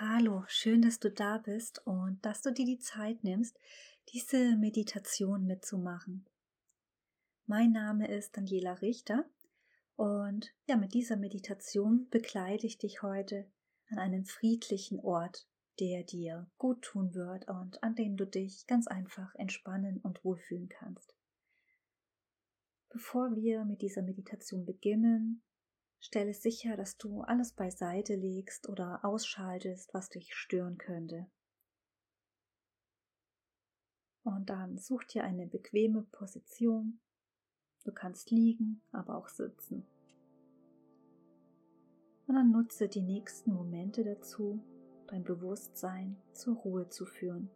Hallo, schön, dass du da bist und dass du dir die Zeit nimmst, diese Meditation mitzumachen. Mein Name ist Daniela Richter und ja, mit dieser Meditation begleite ich dich heute an einen friedlichen Ort, der dir gut tun wird und an dem du dich ganz einfach entspannen und wohlfühlen kannst. Bevor wir mit dieser Meditation beginnen, Stelle sicher, dass du alles beiseite legst oder ausschaltest, was dich stören könnte. Und dann such dir eine bequeme Position. Du kannst liegen, aber auch sitzen. Und dann nutze die nächsten Momente dazu, dein Bewusstsein zur Ruhe zu führen.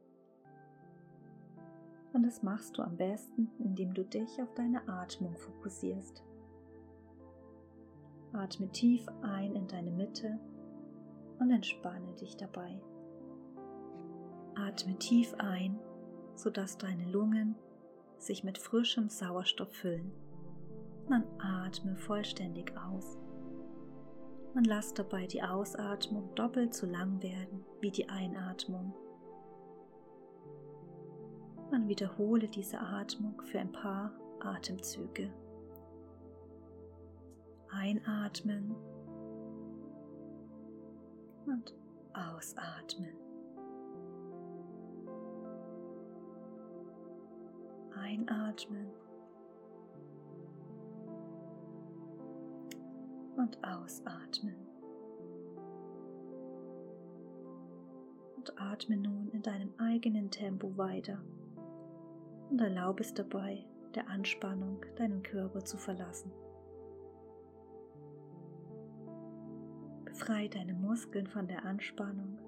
Und das machst du am besten, indem du dich auf deine Atmung fokussierst. Atme tief ein in deine Mitte und entspanne dich dabei. Atme tief ein, sodass deine Lungen sich mit frischem Sauerstoff füllen. dann atme vollständig aus. Und lass dabei die Ausatmung doppelt so lang werden wie die Einatmung. Man wiederhole diese Atmung für ein paar Atemzüge. Einatmen und ausatmen. Einatmen und ausatmen. Und atme nun in deinem eigenen Tempo weiter und erlaube es dabei, der Anspannung deinen Körper zu verlassen. Befreie deine Muskeln von der Anspannung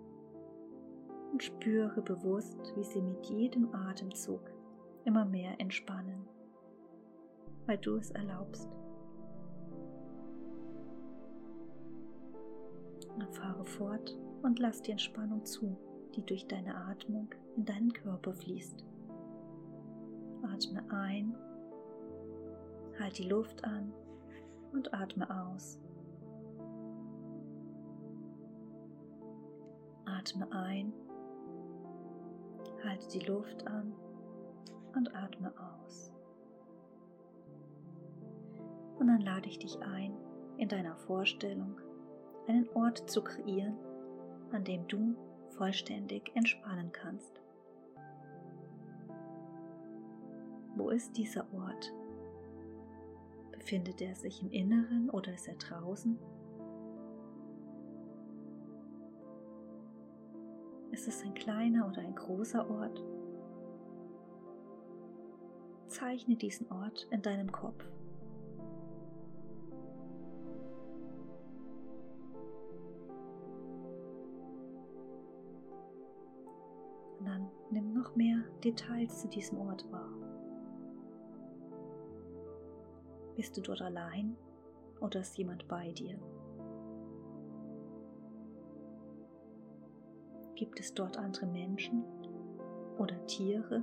und spüre bewusst, wie sie mit jedem Atemzug immer mehr entspannen, weil du es erlaubst. Fahre fort und lass die Entspannung zu, die durch deine Atmung in deinen Körper fließt. Atme ein, halt die Luft an und atme aus. Atme ein, halte die Luft an und atme aus. Und dann lade ich dich ein, in deiner Vorstellung einen Ort zu kreieren, an dem du vollständig entspannen kannst. Wo ist dieser Ort? Befindet er sich im Inneren oder ist er draußen? Ist es ein kleiner oder ein großer Ort? Zeichne diesen Ort in deinem Kopf. Und dann nimm noch mehr Details zu diesem Ort wahr. Bist du dort allein oder ist jemand bei dir? Gibt es dort andere Menschen oder Tiere?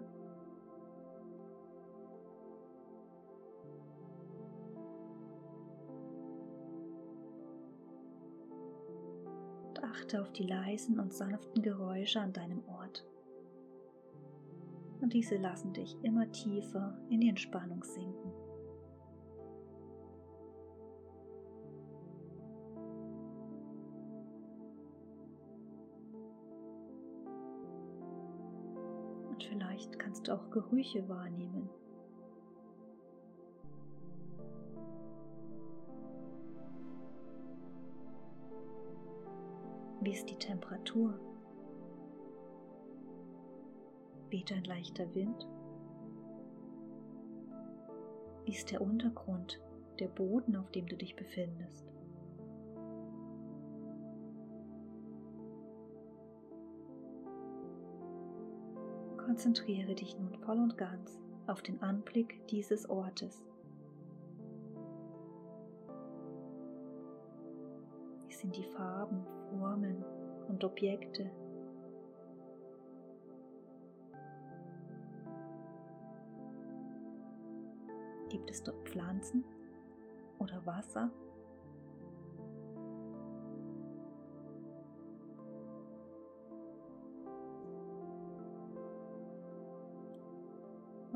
Und achte auf die leisen und sanften Geräusche an deinem Ort. Und diese lassen dich immer tiefer in die Entspannung sinken. Vielleicht kannst du auch Gerüche wahrnehmen. Wie ist die Temperatur? Weht ein leichter Wind? Wie ist der Untergrund, der Boden, auf dem du dich befindest? Konzentriere dich nun voll und ganz auf den Anblick dieses Ortes. Wie sind die Farben, Formen und Objekte? Gibt es dort Pflanzen oder Wasser?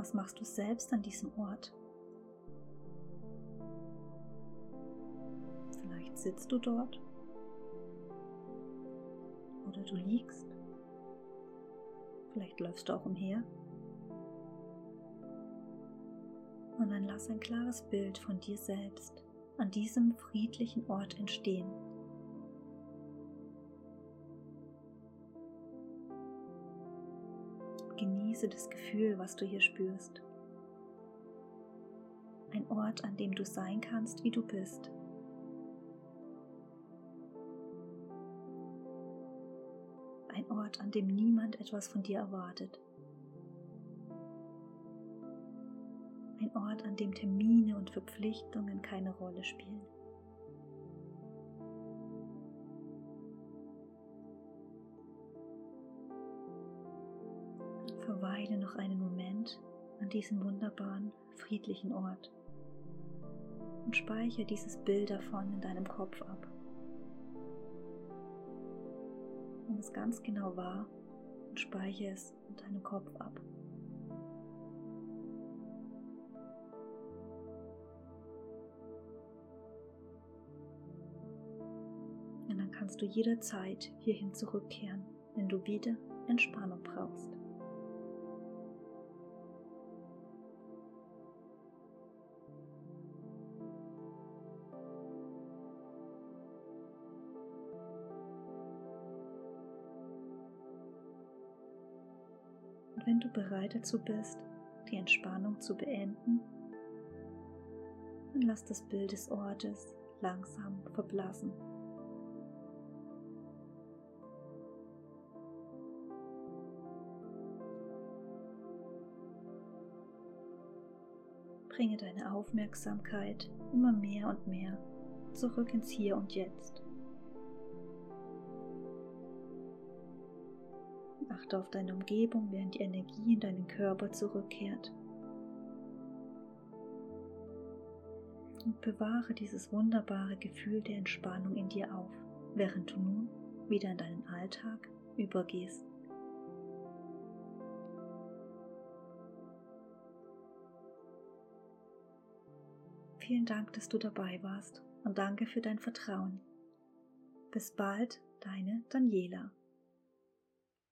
Was machst du selbst an diesem Ort? Vielleicht sitzt du dort oder du liegst. Vielleicht läufst du auch umher. Und dann lass ein klares Bild von dir selbst an diesem friedlichen Ort entstehen. Genieße das Gefühl, was du hier spürst. Ein Ort, an dem du sein kannst, wie du bist. Ein Ort, an dem niemand etwas von dir erwartet. Ein Ort, an dem Termine und Verpflichtungen keine Rolle spielen. Verweile noch einen Moment an diesem wunderbaren, friedlichen Ort und speichere dieses Bild davon in deinem Kopf ab. Nimm es ganz genau wahr und speichere es in deinem Kopf ab. Und dann kannst du jederzeit hierhin zurückkehren, wenn du wieder Entspannung brauchst. Wenn du bereit dazu bist, die Entspannung zu beenden, dann lass das Bild des Ortes langsam verblassen. Bringe deine Aufmerksamkeit immer mehr und mehr zurück ins Hier und Jetzt. Achte auf deine Umgebung, während die Energie in deinen Körper zurückkehrt. Und bewahre dieses wunderbare Gefühl der Entspannung in dir auf, während du nun wieder in deinen Alltag übergehst. Vielen Dank, dass du dabei warst und danke für dein Vertrauen. Bis bald, deine Daniela.